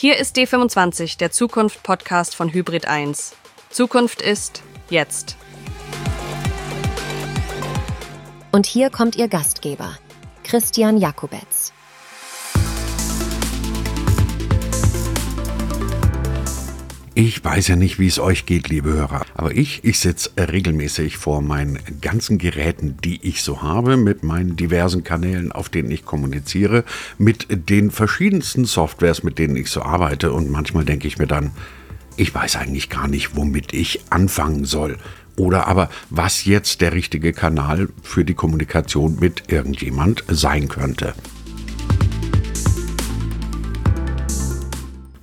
Hier ist D25, der Zukunft-Podcast von Hybrid 1. Zukunft ist jetzt. Und hier kommt Ihr Gastgeber, Christian Jakobetz. Ich weiß ja nicht, wie es euch geht, liebe Hörer, aber ich, ich sitze regelmäßig vor meinen ganzen Geräten, die ich so habe, mit meinen diversen Kanälen, auf denen ich kommuniziere, mit den verschiedensten Softwares, mit denen ich so arbeite und manchmal denke ich mir dann, ich weiß eigentlich gar nicht, womit ich anfangen soll. Oder aber, was jetzt der richtige Kanal für die Kommunikation mit irgendjemand sein könnte.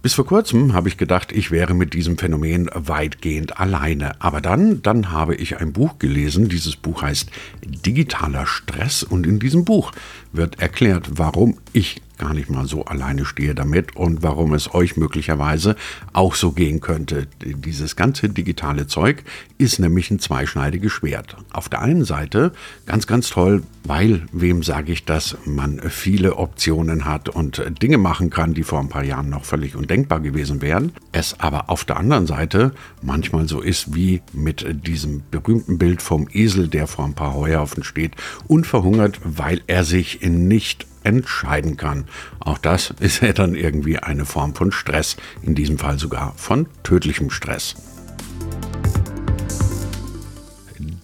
Bis vor kurzem habe ich gedacht, ich wäre mit diesem Phänomen weitgehend alleine. Aber dann, dann habe ich ein Buch gelesen. Dieses Buch heißt Digitaler Stress und in diesem Buch wird erklärt, warum ich gar nicht mal so alleine stehe damit und warum es euch möglicherweise auch so gehen könnte. Dieses ganze digitale Zeug ist nämlich ein zweischneidiges Schwert. Auf der einen Seite ganz, ganz toll, weil, wem sage ich das, man viele Optionen hat und Dinge machen kann, die vor ein paar Jahren noch völlig undenkbar gewesen wären. Es aber auf der anderen Seite manchmal so ist wie mit diesem berühmten Bild vom Esel, der vor ein paar Heuhaufen steht und verhungert, weil er sich nicht entscheiden kann. Auch das ist ja dann irgendwie eine Form von Stress, in diesem Fall sogar von tödlichem Stress.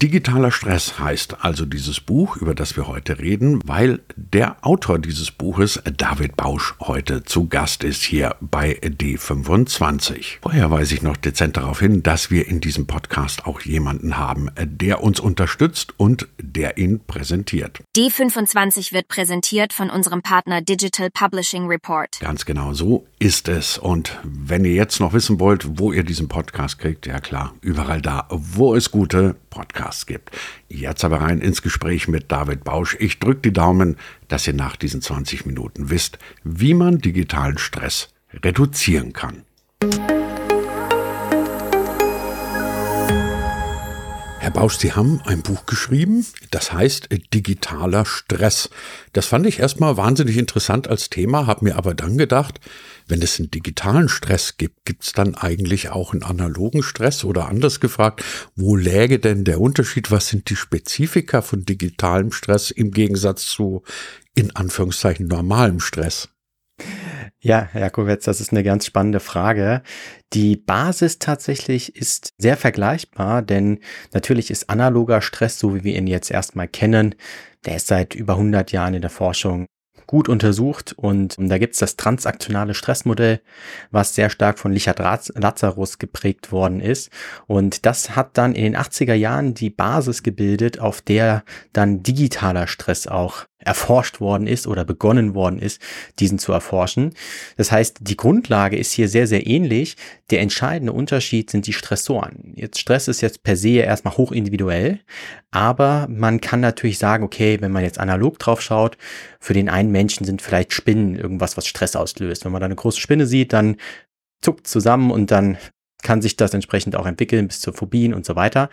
Digitaler Stress heißt also dieses Buch, über das wir heute reden, weil der Autor dieses Buches, David Bausch, heute zu Gast ist hier bei D25. Vorher weise ich noch dezent darauf hin, dass wir in diesem Podcast auch jemanden haben, der uns unterstützt und der ihn präsentiert. D25 wird präsentiert von unserem Partner Digital Publishing Report. Ganz genau so ist es. Und wenn ihr jetzt noch wissen wollt, wo ihr diesen Podcast kriegt, ja klar, überall da, wo es gute Podcasts gibt. Jetzt aber rein ins Gespräch mit David Bausch. Ich drücke die Daumen, dass ihr nach diesen 20 Minuten wisst, wie man digitalen Stress reduzieren kann. Herr Bausch, Sie haben ein Buch geschrieben, das heißt Digitaler Stress. Das fand ich erstmal wahnsinnig interessant als Thema, habe mir aber dann gedacht, wenn es einen digitalen Stress gibt, gibt es dann eigentlich auch einen analogen Stress oder anders gefragt, wo läge denn der Unterschied? Was sind die Spezifika von digitalem Stress im Gegensatz zu in Anführungszeichen normalem Stress? Ja, Herr Jakowetz, das ist eine ganz spannende Frage. Die Basis tatsächlich ist sehr vergleichbar, denn natürlich ist analoger Stress, so wie wir ihn jetzt erstmal kennen, der ist seit über 100 Jahren in der Forschung gut untersucht und da gibt's das transaktionale Stressmodell, was sehr stark von Richard Lazarus geprägt worden ist. Und das hat dann in den 80er Jahren die Basis gebildet, auf der dann digitaler Stress auch erforscht worden ist oder begonnen worden ist, diesen zu erforschen. Das heißt, die Grundlage ist hier sehr, sehr ähnlich. Der entscheidende Unterschied sind die Stressoren. Jetzt Stress ist jetzt per se erstmal hoch individuell, aber man kann natürlich sagen, okay, wenn man jetzt analog drauf schaut, für den einen Menschen sind vielleicht Spinnen irgendwas, was Stress auslöst. Wenn man da eine große Spinne sieht, dann zuckt zusammen und dann kann sich das entsprechend auch entwickeln bis zu Phobien und so weiter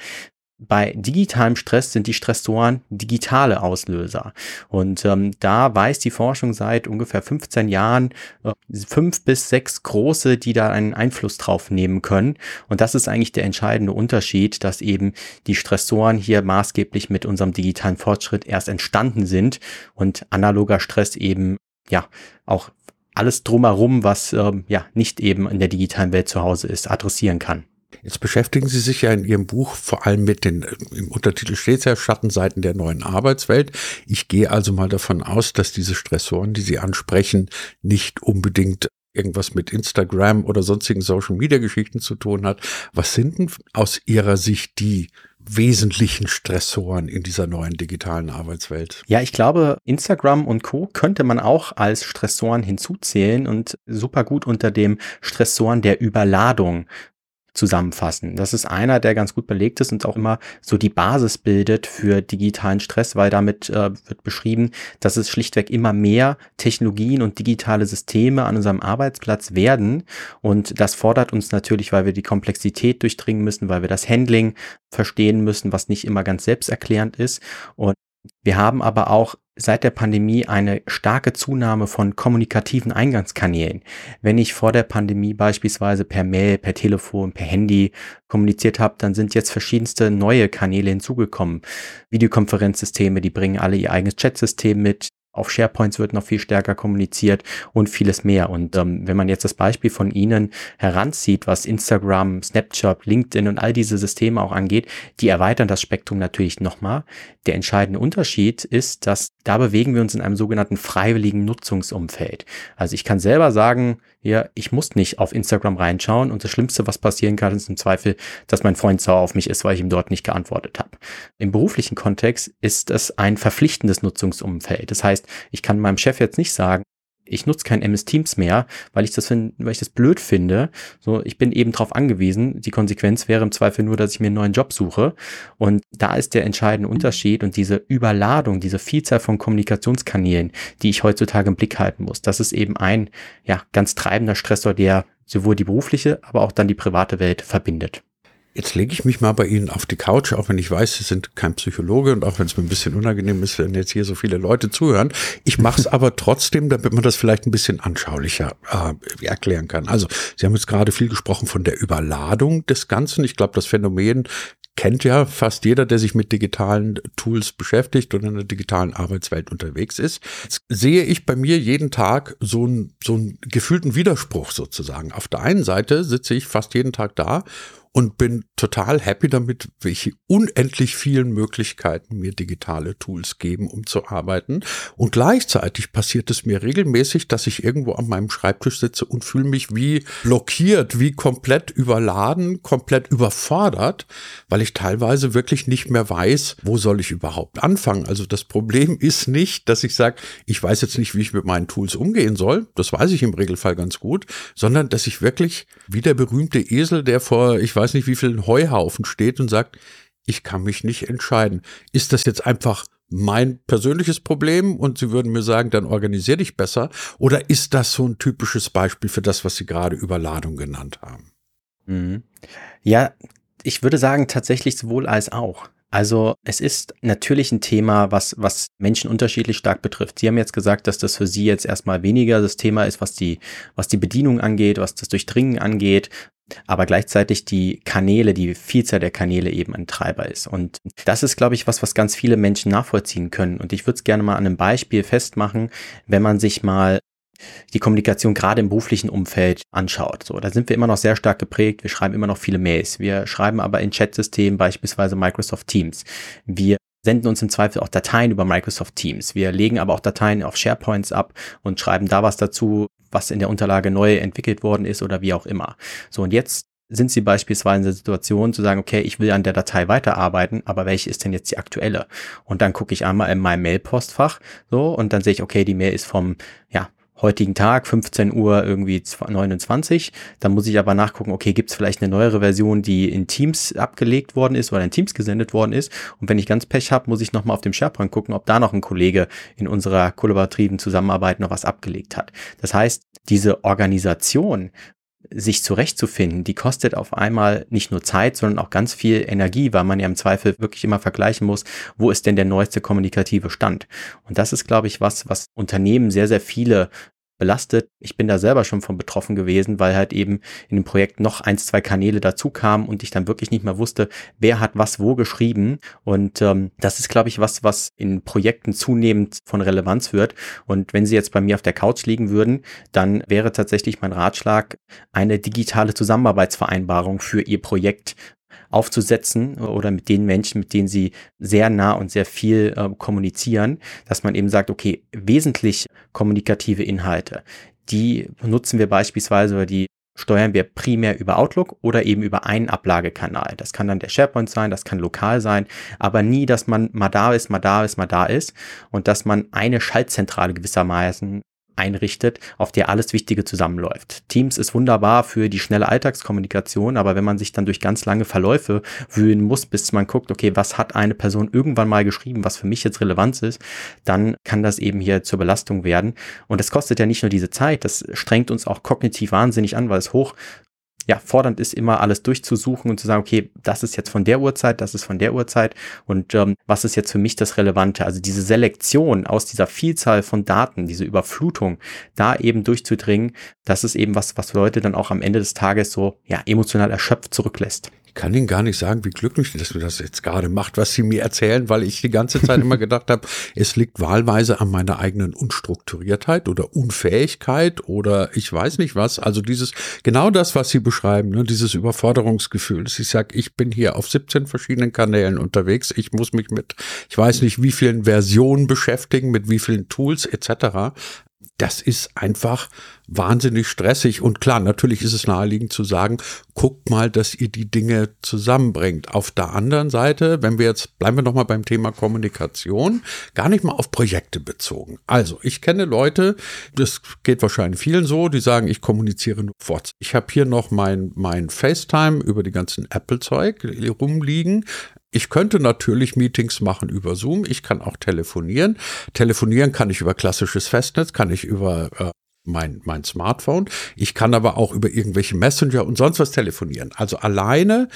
bei digitalem Stress sind die Stressoren digitale Auslöser. Und ähm, da weiß die Forschung seit ungefähr 15 Jahren äh, fünf bis sechs große, die da einen Einfluss drauf nehmen können. Und das ist eigentlich der entscheidende Unterschied, dass eben die Stressoren hier maßgeblich mit unserem digitalen Fortschritt erst entstanden sind und analoger Stress eben ja auch alles drumherum, was ähm, ja nicht eben in der digitalen Welt zu Hause ist, adressieren kann. Jetzt beschäftigen Sie sich ja in Ihrem Buch vor allem mit den, im Untertitel steht es ja, Schattenseiten der neuen Arbeitswelt. Ich gehe also mal davon aus, dass diese Stressoren, die Sie ansprechen, nicht unbedingt irgendwas mit Instagram oder sonstigen Social Media Geschichten zu tun hat. Was sind denn aus Ihrer Sicht die wesentlichen Stressoren in dieser neuen digitalen Arbeitswelt? Ja, ich glaube, Instagram und Co. könnte man auch als Stressoren hinzuzählen und super gut unter dem Stressoren der Überladung zusammenfassen. Das ist einer, der ganz gut belegt ist und auch immer so die Basis bildet für digitalen Stress, weil damit äh, wird beschrieben, dass es schlichtweg immer mehr Technologien und digitale Systeme an unserem Arbeitsplatz werden. Und das fordert uns natürlich, weil wir die Komplexität durchdringen müssen, weil wir das Handling verstehen müssen, was nicht immer ganz selbsterklärend ist. Und Wir haben aber auch seit der Pandemie eine starke Zunahme von kommunikativen Eingangskanälen. Wenn ich vor der Pandemie beispielsweise per Mail, per Telefon, per Handy kommuniziert habe, dann sind jetzt verschiedenste neue Kanäle hinzugekommen. Videokonferenzsysteme, die bringen alle ihr eigenes Chatsystem mit. Auf SharePoints wird noch viel stärker kommuniziert und vieles mehr. Und ähm, wenn man jetzt das Beispiel von Ihnen heranzieht, was Instagram, Snapchat, LinkedIn und all diese Systeme auch angeht, die erweitern das Spektrum natürlich nochmal. Der entscheidende Unterschied ist, dass da bewegen wir uns in einem sogenannten freiwilligen Nutzungsumfeld. Also ich kann selber sagen, ja, ich muss nicht auf Instagram reinschauen und das Schlimmste, was passieren kann, ist im Zweifel, dass mein Freund sauer auf mich ist, weil ich ihm dort nicht geantwortet habe. Im beruflichen Kontext ist es ein verpflichtendes Nutzungsumfeld. Das heißt, ich kann meinem Chef jetzt nicht sagen, ich nutze kein MS Teams mehr, weil ich das find, weil ich das blöd finde. So, ich bin eben darauf angewiesen. Die Konsequenz wäre im Zweifel nur, dass ich mir einen neuen Job suche. Und da ist der entscheidende Unterschied und diese Überladung, diese Vielzahl von Kommunikationskanälen, die ich heutzutage im Blick halten muss. Das ist eben ein, ja, ganz treibender Stressor, der sowohl die berufliche, aber auch dann die private Welt verbindet. Jetzt lege ich mich mal bei Ihnen auf die Couch, auch wenn ich weiß, Sie sind kein Psychologe und auch wenn es mir ein bisschen unangenehm ist, wenn jetzt hier so viele Leute zuhören. Ich mache es aber trotzdem, damit man das vielleicht ein bisschen anschaulicher äh, erklären kann. Also, Sie haben jetzt gerade viel gesprochen von der Überladung des Ganzen. Ich glaube, das Phänomen kennt ja fast jeder, der sich mit digitalen Tools beschäftigt und in der digitalen Arbeitswelt unterwegs ist. Jetzt sehe ich bei mir jeden Tag so einen, so einen gefühlten Widerspruch sozusagen. Auf der einen Seite sitze ich fast jeden Tag da und bin total happy damit, welche unendlich vielen Möglichkeiten mir digitale Tools geben, um zu arbeiten. Und gleichzeitig passiert es mir regelmäßig, dass ich irgendwo an meinem Schreibtisch sitze und fühle mich wie blockiert, wie komplett überladen, komplett überfordert, weil ich teilweise wirklich nicht mehr weiß, wo soll ich überhaupt anfangen. Also das Problem ist nicht, dass ich sage, ich weiß jetzt nicht, wie ich mit meinen Tools umgehen soll. Das weiß ich im Regelfall ganz gut, sondern dass ich wirklich wie der berühmte Esel, der vor, ich weiß nicht, wie viel Heuhaufen steht und sagt, ich kann mich nicht entscheiden. Ist das jetzt einfach mein persönliches Problem und Sie würden mir sagen, dann organisier dich besser? Oder ist das so ein typisches Beispiel für das, was Sie gerade Überladung genannt haben? Mhm. Ja, ich würde sagen, tatsächlich sowohl als auch. Also es ist natürlich ein Thema, was, was Menschen unterschiedlich stark betrifft. Sie haben jetzt gesagt, dass das für Sie jetzt erstmal weniger das Thema ist, was die, was die Bedienung angeht, was das Durchdringen angeht, aber gleichzeitig die Kanäle, die Vielzahl der Kanäle eben ein Treiber ist. Und das ist, glaube ich, was, was ganz viele Menschen nachvollziehen können. Und ich würde es gerne mal an einem Beispiel festmachen, wenn man sich mal die Kommunikation gerade im beruflichen Umfeld anschaut. So, da sind wir immer noch sehr stark geprägt. Wir schreiben immer noch viele Mails. Wir schreiben aber in Chatsystemen beispielsweise Microsoft Teams. Wir senden uns im Zweifel auch Dateien über Microsoft Teams. Wir legen aber auch Dateien auf SharePoints ab und schreiben da was dazu, was in der Unterlage neu entwickelt worden ist oder wie auch immer. So, und jetzt sind Sie beispielsweise in der Situation zu sagen, okay, ich will an der Datei weiterarbeiten, aber welche ist denn jetzt die aktuelle? Und dann gucke ich einmal in meinem Mail-Postfach so und dann sehe ich, okay, die Mail ist vom ja, heutigen Tag, 15 Uhr irgendwie 29. Dann muss ich aber nachgucken, okay, gibt es vielleicht eine neuere Version, die in Teams abgelegt worden ist oder in Teams gesendet worden ist. Und wenn ich ganz Pech habe, muss ich nochmal auf dem SharePoint gucken, ob da noch ein Kollege in unserer kollaborativen Zusammenarbeit noch was abgelegt hat. Das heißt, diese Organisation sich zurechtzufinden, die kostet auf einmal nicht nur Zeit, sondern auch ganz viel Energie, weil man ja im Zweifel wirklich immer vergleichen muss, wo ist denn der neueste kommunikative Stand. Und das ist, glaube ich, was, was Unternehmen sehr, sehr viele belastet. Ich bin da selber schon von betroffen gewesen, weil halt eben in dem Projekt noch eins, zwei Kanäle dazu kamen und ich dann wirklich nicht mehr wusste, wer hat was wo geschrieben. Und ähm, das ist, glaube ich, was, was in Projekten zunehmend von Relevanz wird. Und wenn Sie jetzt bei mir auf der Couch liegen würden, dann wäre tatsächlich mein Ratschlag, eine digitale Zusammenarbeitsvereinbarung für Ihr Projekt aufzusetzen oder mit den Menschen, mit denen sie sehr nah und sehr viel äh, kommunizieren, dass man eben sagt, okay, wesentlich kommunikative Inhalte, die nutzen wir beispielsweise oder die steuern wir primär über Outlook oder eben über einen Ablagekanal. Das kann dann der SharePoint sein, das kann lokal sein, aber nie, dass man mal da ist, mal da ist, mal da ist und dass man eine Schaltzentrale gewissermaßen einrichtet, auf der alles Wichtige zusammenläuft. Teams ist wunderbar für die schnelle Alltagskommunikation, aber wenn man sich dann durch ganz lange Verläufe wühlen muss, bis man guckt, okay, was hat eine Person irgendwann mal geschrieben, was für mich jetzt Relevanz ist, dann kann das eben hier zur Belastung werden. Und es kostet ja nicht nur diese Zeit, das strengt uns auch kognitiv wahnsinnig an, weil es hoch ja, fordernd ist, immer alles durchzusuchen und zu sagen, okay, das ist jetzt von der Uhrzeit, das ist von der Uhrzeit und ähm, was ist jetzt für mich das Relevante? Also diese Selektion aus dieser Vielzahl von Daten, diese Überflutung, da eben durchzudringen, das ist eben was, was Leute dann auch am Ende des Tages so, ja, emotional erschöpft zurücklässt. Kann Ihnen gar nicht sagen, wie glücklich, dass mir das jetzt gerade macht, was Sie mir erzählen, weil ich die ganze Zeit immer gedacht habe, es liegt wahlweise an meiner eigenen Unstrukturiertheit oder Unfähigkeit oder ich weiß nicht was. Also dieses, genau das, was Sie beschreiben, ne, dieses Überforderungsgefühl. Dass ich sage, ich bin hier auf 17 verschiedenen Kanälen unterwegs. Ich muss mich mit, ich weiß nicht, wie vielen Versionen beschäftigen, mit wie vielen Tools etc das ist einfach wahnsinnig stressig. Und klar, natürlich ist es naheliegend zu sagen, guckt mal, dass ihr die Dinge zusammenbringt. Auf der anderen Seite, wenn wir jetzt, bleiben wir nochmal beim Thema Kommunikation, gar nicht mal auf Projekte bezogen. Also, ich kenne Leute, das geht wahrscheinlich vielen so, die sagen, ich kommuniziere nur WhatsApp. Ich habe hier noch mein, mein FaceTime über die ganzen Apple-Zeug rumliegen. Ich könnte natürlich Meetings machen über Zoom. Ich kann auch telefonieren. Telefonieren kann ich über klassisches Festnetz, kann ich über äh, mein, mein Smartphone. Ich kann aber auch über irgendwelche Messenger und sonst was telefonieren. Also alleine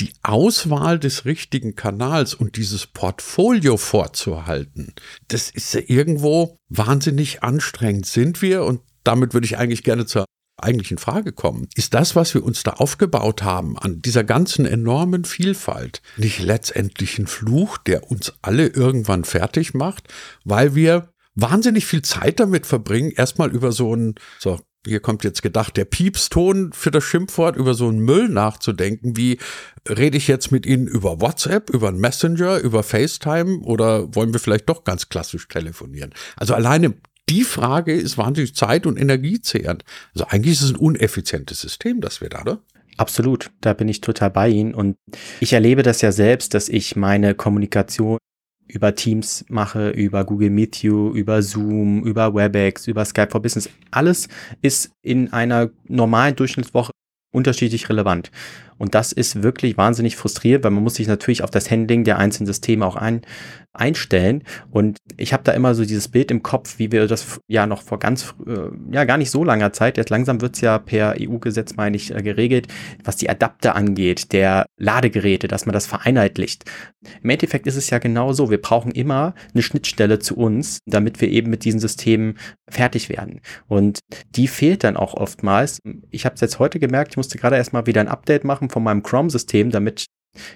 die Auswahl des richtigen Kanals und dieses Portfolio vorzuhalten, das ist ja irgendwo wahnsinnig anstrengend. Sind wir, und damit würde ich eigentlich gerne zur eigentlich in Frage kommen. Ist das, was wir uns da aufgebaut haben, an dieser ganzen enormen Vielfalt, nicht letztendlich ein Fluch, der uns alle irgendwann fertig macht, weil wir wahnsinnig viel Zeit damit verbringen, erstmal über so ein, so, hier kommt jetzt gedacht, der Piepston für das Schimpfwort, über so einen Müll nachzudenken, wie rede ich jetzt mit Ihnen über WhatsApp, über einen Messenger, über FaceTime oder wollen wir vielleicht doch ganz klassisch telefonieren? Also alleine die Frage ist wahnsinnig zeit- und energiezehrend. Also eigentlich ist es ein uneffizientes System, das wir da, oder? Absolut, da bin ich total bei Ihnen. Und ich erlebe das ja selbst, dass ich meine Kommunikation über Teams mache, über Google Meet You, über Zoom, über WebEx, über Skype for Business. Alles ist in einer normalen Durchschnittswoche unterschiedlich relevant. Und das ist wirklich wahnsinnig frustrierend, weil man muss sich natürlich auf das Handling der einzelnen Systeme auch ein, einstellen. Und ich habe da immer so dieses Bild im Kopf, wie wir das ja noch vor ganz, äh, ja gar nicht so langer Zeit, jetzt langsam wird's ja per EU-Gesetz, meine ich, äh, geregelt, was die Adapter angeht, der Ladegeräte, dass man das vereinheitlicht. Im Endeffekt ist es ja genau so, wir brauchen immer eine Schnittstelle zu uns, damit wir eben mit diesen Systemen fertig werden. Und die fehlt dann auch oftmals. Ich habe es jetzt heute gemerkt, ich musste gerade erstmal wieder ein Update machen von meinem Chrome-System, damit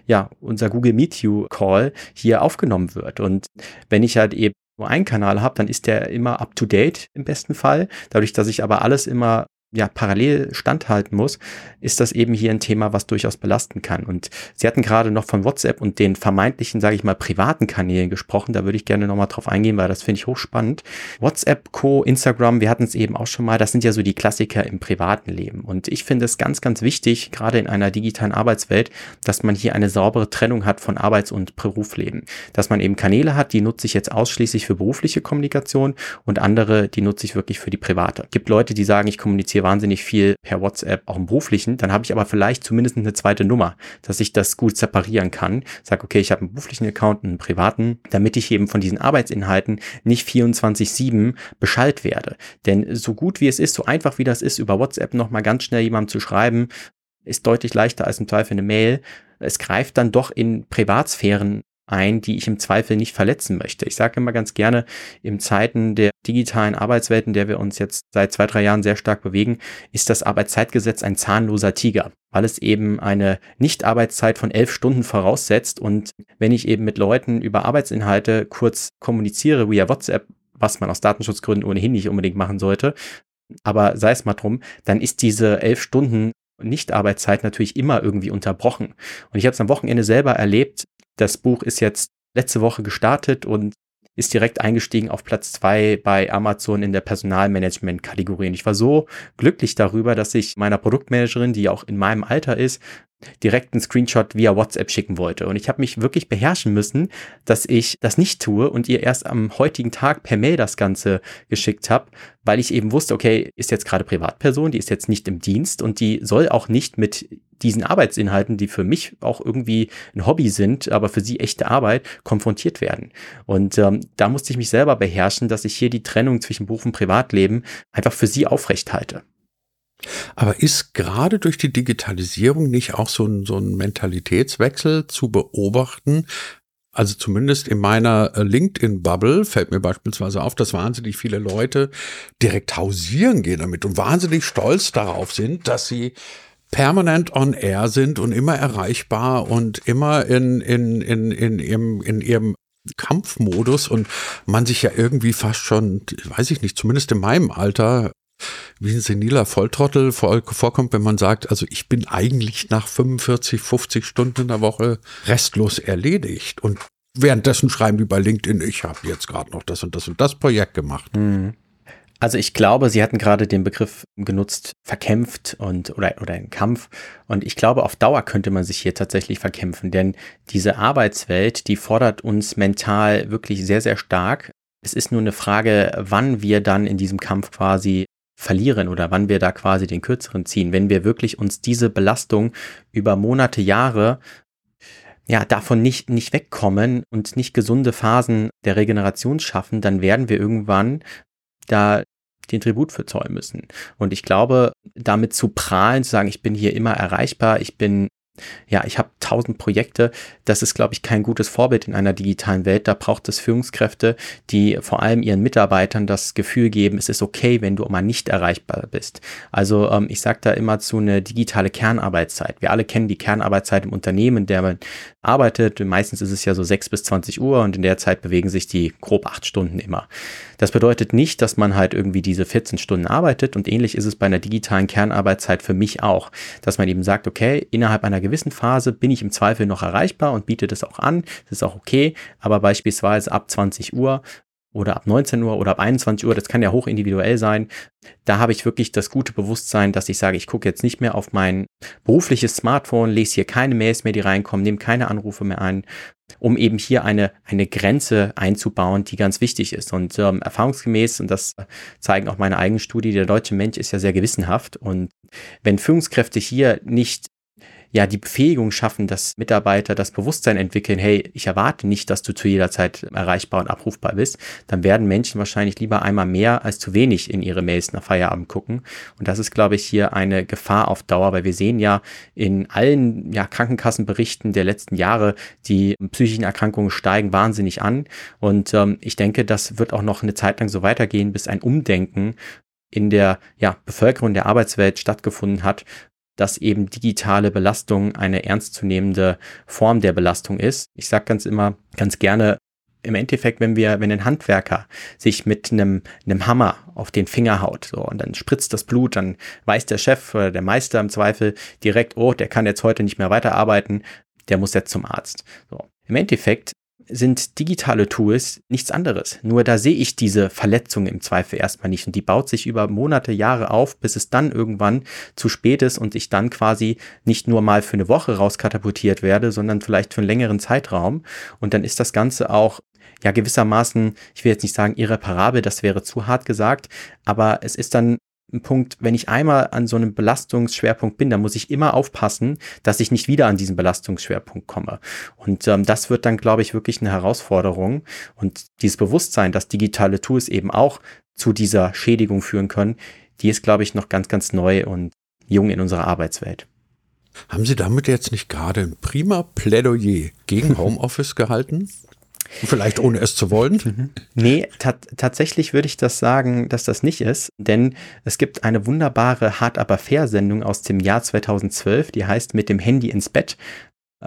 ja, unser Google Meet You Call hier aufgenommen wird. Und wenn ich halt eben nur einen Kanal habe, dann ist der immer up to date im besten Fall. Dadurch, dass ich aber alles immer ja, parallel standhalten muss, ist das eben hier ein Thema, was durchaus belasten kann. Und Sie hatten gerade noch von WhatsApp und den vermeintlichen, sage ich mal, privaten Kanälen gesprochen. Da würde ich gerne nochmal drauf eingehen, weil das finde ich hochspannend. WhatsApp, Co, Instagram, wir hatten es eben auch schon mal, das sind ja so die Klassiker im privaten Leben. Und ich finde es ganz, ganz wichtig, gerade in einer digitalen Arbeitswelt, dass man hier eine saubere Trennung hat von Arbeits- und Berufsleben. Dass man eben Kanäle hat, die nutze ich jetzt ausschließlich für berufliche Kommunikation und andere, die nutze ich wirklich für die private. Es gibt Leute, die sagen, ich kommuniziere kommuniziere wahnsinnig viel per WhatsApp, auch im beruflichen, dann habe ich aber vielleicht zumindest eine zweite Nummer, dass ich das gut separieren kann. Sag, okay, ich habe einen beruflichen Account, einen privaten, damit ich eben von diesen Arbeitsinhalten nicht 24-7 beschallt werde. Denn so gut wie es ist, so einfach wie das ist, über WhatsApp nochmal ganz schnell jemandem zu schreiben, ist deutlich leichter als im Zweifel eine Mail. Es greift dann doch in Privatsphären ein, die ich im Zweifel nicht verletzen möchte. Ich sage immer ganz gerne, in Zeiten der digitalen Arbeitswelt, in der wir uns jetzt seit zwei, drei Jahren sehr stark bewegen, ist das Arbeitszeitgesetz ein zahnloser Tiger, weil es eben eine Nicht-Arbeitszeit von elf Stunden voraussetzt. Und wenn ich eben mit Leuten über Arbeitsinhalte kurz kommuniziere via WhatsApp, was man aus Datenschutzgründen ohnehin nicht unbedingt machen sollte, aber sei es mal drum, dann ist diese elf Stunden Nicht-Arbeitszeit natürlich immer irgendwie unterbrochen. Und ich habe es am Wochenende selber erlebt, das Buch ist jetzt letzte Woche gestartet und ist direkt eingestiegen auf Platz zwei bei Amazon in der Personalmanagement-Kategorie. Und ich war so glücklich darüber, dass ich meiner Produktmanagerin, die auch in meinem Alter ist, direkt einen Screenshot via WhatsApp schicken wollte. Und ich habe mich wirklich beherrschen müssen, dass ich das nicht tue und ihr erst am heutigen Tag per Mail das Ganze geschickt habe, weil ich eben wusste, okay, ist jetzt gerade Privatperson, die ist jetzt nicht im Dienst und die soll auch nicht mit diesen Arbeitsinhalten, die für mich auch irgendwie ein Hobby sind, aber für sie echte Arbeit, konfrontiert werden. Und ähm, da musste ich mich selber beherrschen, dass ich hier die Trennung zwischen Beruf und Privatleben einfach für sie aufrecht halte. Aber ist gerade durch die Digitalisierung nicht auch so ein, so ein Mentalitätswechsel zu beobachten? Also zumindest in meiner äh, LinkedIn-Bubble fällt mir beispielsweise auf, dass wahnsinnig viele Leute direkt hausieren gehen damit und wahnsinnig stolz darauf sind, dass sie permanent on air sind und immer erreichbar und immer in, in, in, in, ihrem, in ihrem Kampfmodus und man sich ja irgendwie fast schon, weiß ich nicht, zumindest in meinem Alter wie ein seniler Volltrottel vorkommt, wenn man sagt, also ich bin eigentlich nach 45, 50 Stunden in der Woche restlos erledigt. Und währenddessen schreiben die bei LinkedIn, ich habe jetzt gerade noch das und das und das Projekt gemacht. Mhm. Also ich glaube, Sie hatten gerade den Begriff genutzt, verkämpft und oder oder ein Kampf. Und ich glaube, auf Dauer könnte man sich hier tatsächlich verkämpfen, denn diese Arbeitswelt, die fordert uns mental wirklich sehr, sehr stark. Es ist nur eine Frage, wann wir dann in diesem Kampf quasi verlieren oder wann wir da quasi den kürzeren ziehen. Wenn wir wirklich uns diese Belastung über Monate, Jahre ja, davon nicht, nicht wegkommen und nicht gesunde Phasen der Regeneration schaffen, dann werden wir irgendwann da den Tribut für zollen müssen. Und ich glaube, damit zu prahlen, zu sagen, ich bin hier immer erreichbar, ich bin ja, ich habe tausend Projekte. Das ist, glaube ich, kein gutes Vorbild in einer digitalen Welt. Da braucht es Führungskräfte, die vor allem ihren Mitarbeitern das Gefühl geben, es ist okay, wenn du mal nicht erreichbar bist. Also ähm, ich sage da immer zu eine digitale Kernarbeitszeit. Wir alle kennen die Kernarbeitszeit im Unternehmen, in der man arbeitet. Meistens ist es ja so 6 bis 20 Uhr und in der Zeit bewegen sich die grob acht Stunden immer. Das bedeutet nicht, dass man halt irgendwie diese 14 Stunden arbeitet und ähnlich ist es bei einer digitalen Kernarbeitszeit für mich auch, dass man eben sagt, okay, innerhalb einer gewissen Phase bin ich im Zweifel noch erreichbar und biete das auch an, das ist auch okay, aber beispielsweise ab 20 Uhr oder ab 19 Uhr oder ab 21 Uhr, das kann ja hoch individuell sein. Da habe ich wirklich das gute Bewusstsein, dass ich sage, ich gucke jetzt nicht mehr auf mein berufliches Smartphone, lese hier keine Mails mehr, die reinkommen, nehme keine Anrufe mehr ein, um eben hier eine, eine Grenze einzubauen, die ganz wichtig ist. Und ähm, erfahrungsgemäß, und das zeigen auch meine eigenen Studien, der deutsche Mensch ist ja sehr gewissenhaft. Und wenn Führungskräfte hier nicht ja die Befähigung schaffen, dass Mitarbeiter das Bewusstsein entwickeln, hey, ich erwarte nicht, dass du zu jeder Zeit erreichbar und abrufbar bist, dann werden Menschen wahrscheinlich lieber einmal mehr als zu wenig in ihre Mails nach Feierabend gucken. Und das ist, glaube ich, hier eine Gefahr auf Dauer, weil wir sehen ja in allen ja, Krankenkassenberichten der letzten Jahre, die psychischen Erkrankungen steigen wahnsinnig an. Und ähm, ich denke, das wird auch noch eine Zeit lang so weitergehen, bis ein Umdenken in der ja, Bevölkerung der Arbeitswelt stattgefunden hat, dass eben digitale Belastung eine ernstzunehmende Form der Belastung ist. Ich sage ganz immer, ganz gerne, im Endeffekt, wenn wir, wenn ein Handwerker sich mit einem, einem Hammer auf den Finger haut, so, und dann spritzt das Blut, dann weiß der Chef oder der Meister im Zweifel direkt, oh, der kann jetzt heute nicht mehr weiterarbeiten, der muss jetzt zum Arzt. So. Im Endeffekt sind digitale Tools nichts anderes. Nur da sehe ich diese Verletzung im Zweifel erstmal nicht. Und die baut sich über Monate, Jahre auf, bis es dann irgendwann zu spät ist und ich dann quasi nicht nur mal für eine Woche rauskatapultiert werde, sondern vielleicht für einen längeren Zeitraum. Und dann ist das Ganze auch ja gewissermaßen, ich will jetzt nicht sagen irreparabel, das wäre zu hart gesagt, aber es ist dann ein Punkt, wenn ich einmal an so einem Belastungsschwerpunkt bin, dann muss ich immer aufpassen, dass ich nicht wieder an diesen Belastungsschwerpunkt komme. Und ähm, das wird dann, glaube ich, wirklich eine Herausforderung. Und dieses Bewusstsein, dass digitale Tools eben auch zu dieser Schädigung führen können, die ist, glaube ich, noch ganz, ganz neu und jung in unserer Arbeitswelt. Haben Sie damit jetzt nicht gerade ein prima Plädoyer gegen Homeoffice gehalten? Vielleicht ohne es zu wollen? Mhm. Nee, tatsächlich würde ich das sagen, dass das nicht ist, denn es gibt eine wunderbare Hard aber fair Sendung aus dem Jahr 2012, die heißt Mit dem Handy ins Bett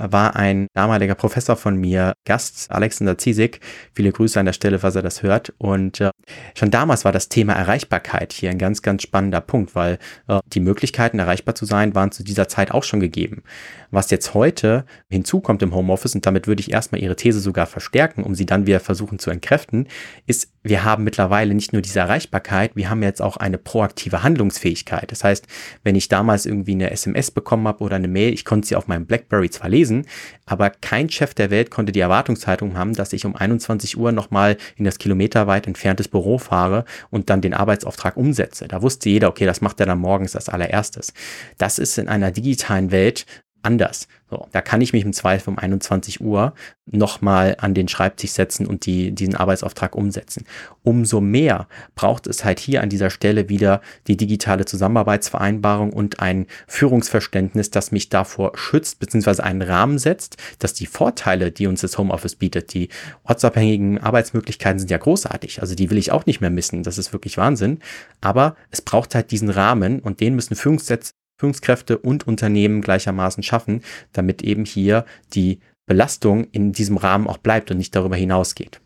war ein damaliger Professor von mir Gast, Alexander Ziesig. Viele Grüße an der Stelle, falls er das hört. Und äh, schon damals war das Thema Erreichbarkeit hier ein ganz, ganz spannender Punkt, weil äh, die Möglichkeiten, erreichbar zu sein, waren zu dieser Zeit auch schon gegeben. Was jetzt heute hinzukommt im Homeoffice, und damit würde ich erstmal Ihre These sogar verstärken, um sie dann wieder versuchen zu entkräften, ist, wir haben mittlerweile nicht nur diese Erreichbarkeit, wir haben jetzt auch eine proaktive Handlungsfähigkeit. Das heißt, wenn ich damals irgendwie eine SMS bekommen habe oder eine Mail, ich konnte sie auf meinem BlackBerry zwar lesen, aber kein Chef der Welt konnte die Erwartungshaltung haben, dass ich um 21 Uhr nochmal in das kilometerweit entferntes Büro fahre und dann den Arbeitsauftrag umsetze. Da wusste jeder, okay, das macht er dann morgens als allererstes. Das ist in einer digitalen Welt anders. So, da kann ich mich im Zweifel um 21 Uhr nochmal an den Schreibtisch setzen und die, diesen Arbeitsauftrag umsetzen. Umso mehr braucht es halt hier an dieser Stelle wieder die digitale Zusammenarbeitsvereinbarung und ein Führungsverständnis, das mich davor schützt, beziehungsweise einen Rahmen setzt, dass die Vorteile, die uns das Homeoffice bietet, die ortsabhängigen Arbeitsmöglichkeiten sind ja großartig. Also die will ich auch nicht mehr missen. Das ist wirklich Wahnsinn. Aber es braucht halt diesen Rahmen und den müssen Führungssätze Führungskräfte und Unternehmen gleichermaßen schaffen, damit eben hier die Belastung in diesem Rahmen auch bleibt und nicht darüber hinausgeht.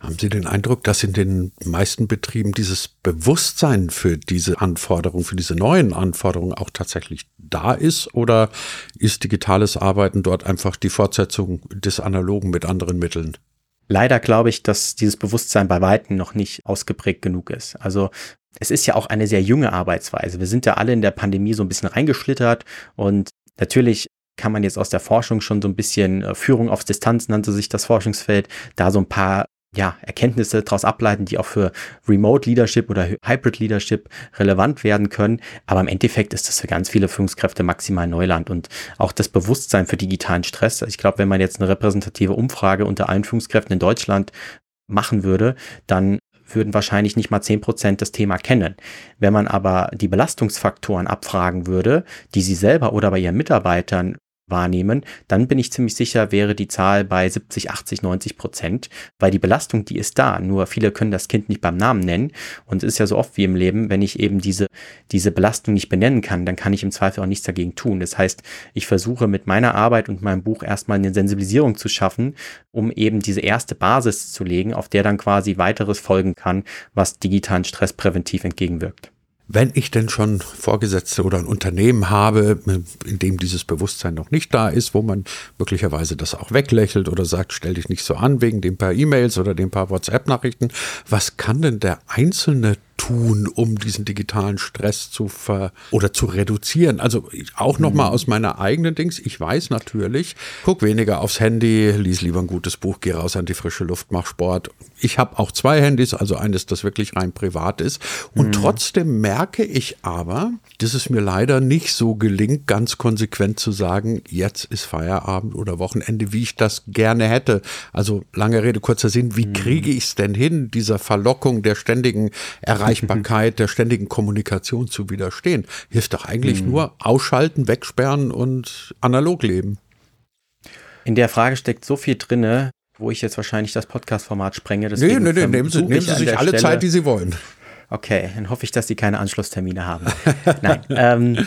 Haben Sie den Eindruck, dass in den meisten Betrieben dieses Bewusstsein für diese Anforderungen, für diese neuen Anforderungen auch tatsächlich da ist? Oder ist digitales Arbeiten dort einfach die Fortsetzung des Analogen mit anderen Mitteln? Leider glaube ich, dass dieses Bewusstsein bei Weitem noch nicht ausgeprägt genug ist. Also es ist ja auch eine sehr junge Arbeitsweise. Wir sind ja alle in der Pandemie so ein bisschen reingeschlittert und natürlich kann man jetzt aus der Forschung schon so ein bisschen äh, Führung auf Distanz nannte sich das Forschungsfeld, da so ein paar ja, Erkenntnisse daraus ableiten, die auch für Remote Leadership oder Hybrid Leadership relevant werden können. Aber im Endeffekt ist das für ganz viele Führungskräfte maximal Neuland und auch das Bewusstsein für digitalen Stress. Ich glaube, wenn man jetzt eine repräsentative Umfrage unter allen Führungskräften in Deutschland machen würde, dann würden wahrscheinlich nicht mal zehn Prozent das Thema kennen. Wenn man aber die Belastungsfaktoren abfragen würde, die sie selber oder bei ihren Mitarbeitern wahrnehmen, dann bin ich ziemlich sicher, wäre die Zahl bei 70, 80, 90 Prozent, weil die Belastung, die ist da. Nur viele können das Kind nicht beim Namen nennen. Und es ist ja so oft wie im Leben, wenn ich eben diese, diese Belastung nicht benennen kann, dann kann ich im Zweifel auch nichts dagegen tun. Das heißt, ich versuche mit meiner Arbeit und meinem Buch erstmal eine Sensibilisierung zu schaffen, um eben diese erste Basis zu legen, auf der dann quasi weiteres folgen kann, was digitalen Stress präventiv entgegenwirkt. Wenn ich denn schon Vorgesetzte oder ein Unternehmen habe, in dem dieses Bewusstsein noch nicht da ist, wo man möglicherweise das auch weglächelt oder sagt, stell dich nicht so an wegen den paar E-Mails oder den paar WhatsApp-Nachrichten, was kann denn der Einzelne tun, um diesen digitalen Stress zu ver oder zu reduzieren? Also auch noch mal mhm. aus meiner eigenen Dings. Ich weiß natürlich, guck weniger aufs Handy, lies lieber ein gutes Buch, geh raus an die frische Luft, mach Sport. Ich habe auch zwei Handys, also eines, das wirklich rein privat ist. Und mhm. trotzdem merke ich aber, dass es mir leider nicht so gelingt, ganz konsequent zu sagen, jetzt ist Feierabend oder Wochenende, wie ich das gerne hätte. Also lange Rede, kurzer Sinn, wie mhm. kriege ich es denn hin, dieser Verlockung der ständigen Erreichbarkeit, der ständigen Kommunikation zu widerstehen? Hilft doch eigentlich mhm. nur ausschalten, wegsperren und analog leben. In der Frage steckt so viel drinne, wo ich jetzt wahrscheinlich das Podcast-Format sprenge. Deswegen nee, nee, nee, nehmen Sie, nehmen Sie sich alle Stelle, Zeit, die Sie wollen. Okay, dann hoffe ich, dass Sie keine Anschlusstermine haben. Nein. Ähm,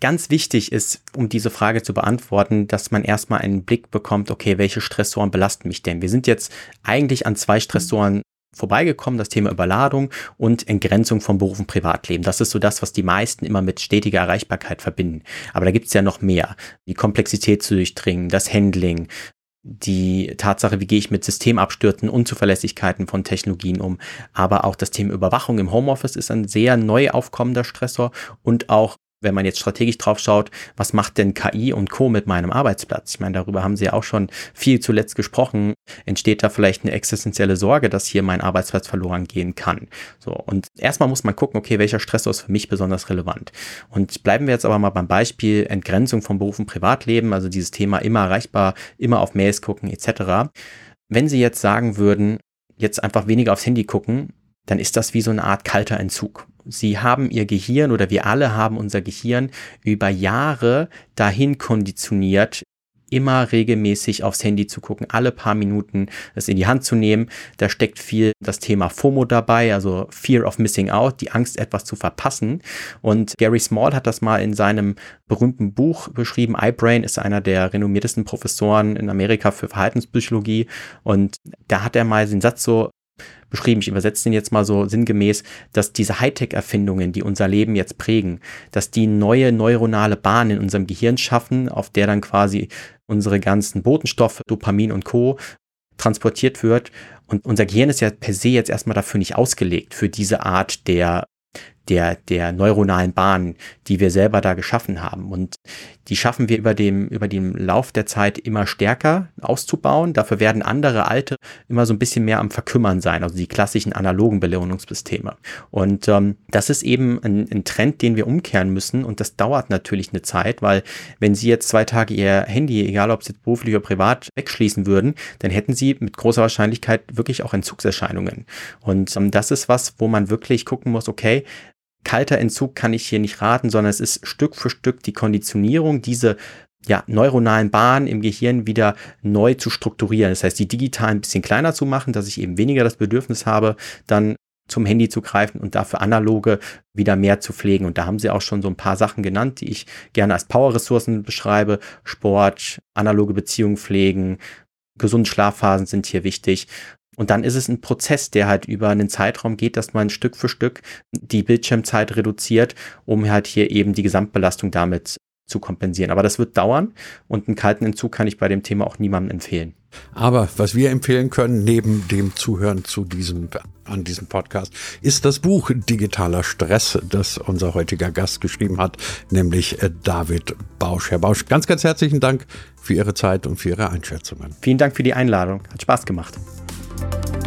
ganz wichtig ist, um diese Frage zu beantworten, dass man erstmal einen Blick bekommt, okay, welche Stressoren belasten mich denn? Wir sind jetzt eigentlich an zwei Stressoren vorbeigekommen, das Thema Überladung und Entgrenzung von Beruf und Privatleben. Das ist so das, was die meisten immer mit stetiger Erreichbarkeit verbinden. Aber da gibt es ja noch mehr. Die Komplexität zu durchdringen, das Handling, die Tatsache, wie gehe ich mit Systemabstürzen, Unzuverlässigkeiten von Technologien um, aber auch das Thema Überwachung im Homeoffice ist ein sehr neu aufkommender Stressor und auch wenn man jetzt strategisch drauf schaut, was macht denn KI und Co. mit meinem Arbeitsplatz? Ich meine, darüber haben Sie ja auch schon viel zuletzt gesprochen. Entsteht da vielleicht eine existenzielle Sorge, dass hier mein Arbeitsplatz verloren gehen kann? So. Und erstmal muss man gucken, okay, welcher Stressor ist für mich besonders relevant? Und bleiben wir jetzt aber mal beim Beispiel Entgrenzung von Beruf und Privatleben, also dieses Thema immer erreichbar, immer auf Mails gucken, etc. Wenn Sie jetzt sagen würden, jetzt einfach weniger aufs Handy gucken, dann ist das wie so eine Art kalter Entzug. Sie haben ihr Gehirn oder wir alle haben unser Gehirn über Jahre dahin konditioniert, immer regelmäßig aufs Handy zu gucken, alle paar Minuten es in die Hand zu nehmen. Da steckt viel das Thema FOMO dabei, also Fear of Missing Out, die Angst, etwas zu verpassen. Und Gary Small hat das mal in seinem berühmten Buch beschrieben. iBrain ist einer der renommiertesten Professoren in Amerika für Verhaltenspsychologie. Und da hat er mal den Satz so beschrieben, ich übersetze den jetzt mal so sinngemäß, dass diese Hightech-Erfindungen, die unser Leben jetzt prägen, dass die neue neuronale Bahnen in unserem Gehirn schaffen, auf der dann quasi unsere ganzen Botenstoffe, Dopamin und Co. transportiert wird. Und unser Gehirn ist ja per se jetzt erstmal dafür nicht ausgelegt, für diese Art der der, der neuronalen Bahnen, die wir selber da geschaffen haben. Und die schaffen wir über dem, über den Lauf der Zeit immer stärker auszubauen. Dafür werden andere alte immer so ein bisschen mehr am Verkümmern sein, also die klassischen analogen Belohnungssysteme. Und ähm, das ist eben ein, ein Trend, den wir umkehren müssen. Und das dauert natürlich eine Zeit, weil wenn Sie jetzt zwei Tage Ihr Handy, egal ob Sie jetzt beruflich oder privat, wegschließen würden, dann hätten Sie mit großer Wahrscheinlichkeit wirklich auch Entzugserscheinungen. Und ähm, das ist was, wo man wirklich gucken muss, okay, kalter Entzug kann ich hier nicht raten, sondern es ist Stück für Stück die Konditionierung, diese ja, neuronalen Bahnen im Gehirn wieder neu zu strukturieren. Das heißt, die digital ein bisschen kleiner zu machen, dass ich eben weniger das Bedürfnis habe, dann zum Handy zu greifen und dafür analoge wieder mehr zu pflegen. Und da haben sie auch schon so ein paar Sachen genannt, die ich gerne als Power-Ressourcen beschreibe. Sport, analoge Beziehungen pflegen, gesunde Schlafphasen sind hier wichtig. Und dann ist es ein Prozess, der halt über einen Zeitraum geht, dass man Stück für Stück die Bildschirmzeit reduziert, um halt hier eben die Gesamtbelastung damit zu kompensieren. Aber das wird dauern und einen kalten Entzug kann ich bei dem Thema auch niemandem empfehlen. Aber was wir empfehlen können, neben dem Zuhören zu diesem, an diesem Podcast, ist das Buch Digitaler Stress, das unser heutiger Gast geschrieben hat, nämlich äh, David Bausch. Herr Bausch, ganz, ganz herzlichen Dank für Ihre Zeit und für Ihre Einschätzungen. Vielen Dank für die Einladung. Hat Spaß gemacht. you